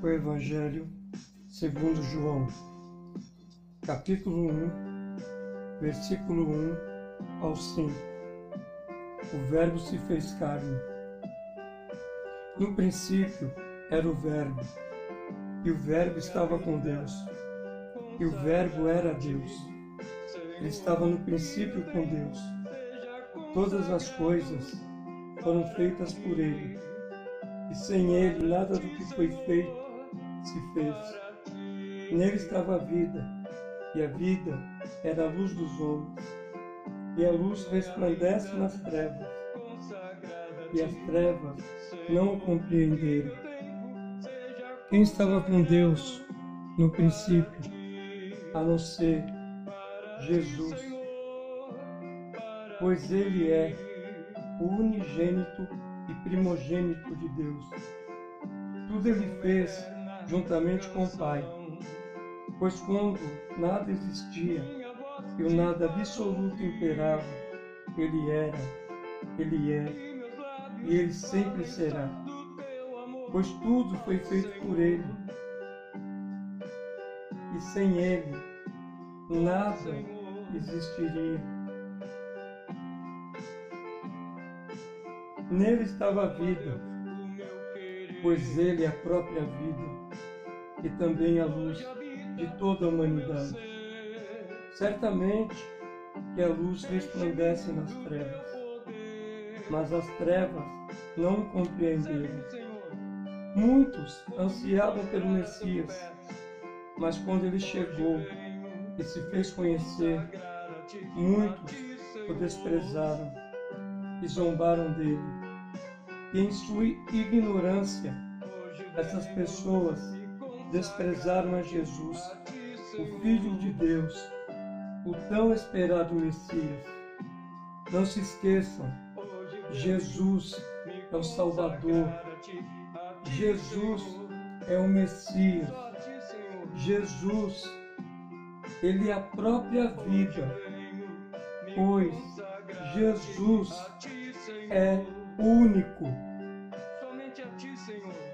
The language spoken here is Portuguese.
O Evangelho segundo João, capítulo 1, versículo 1 ao 5. O Verbo se fez carne. No princípio era o Verbo, e o Verbo estava com Deus, e o Verbo era Deus. Ele estava no princípio com Deus. Todas as coisas foram feitas por Ele, e sem Ele nada do que foi feito se fez. Nele estava a vida, e a vida era a luz dos homens. E a luz resplandece nas trevas, e as trevas não o compreenderam. Quem estava com Deus no princípio, a não ser Jesus, pois Ele é o unigênito e primogênito de Deus. Tudo Ele fez juntamente com o Pai, pois quando nada existia e o nada absoluto imperava, Ele era, Ele é e Ele sempre será, pois tudo foi feito por Ele e sem Ele nada existiria. Nele estava a vida, pois Ele é a própria vida e também a luz de toda a humanidade. Certamente que a luz resplandece nas trevas, mas as trevas não compreenderam. Muitos ansiavam pelo Messias, mas quando ele chegou e se fez conhecer, muitos o desprezaram e zombaram dele. E em sua ignorância, essas pessoas desprezaram a Jesus, o Filho de Deus, o tão esperado Messias. Não se esqueçam, Jesus é o Salvador, Jesus é o Messias, Jesus, Ele é a própria vida, pois Jesus é único. Somente a ti, Senhor.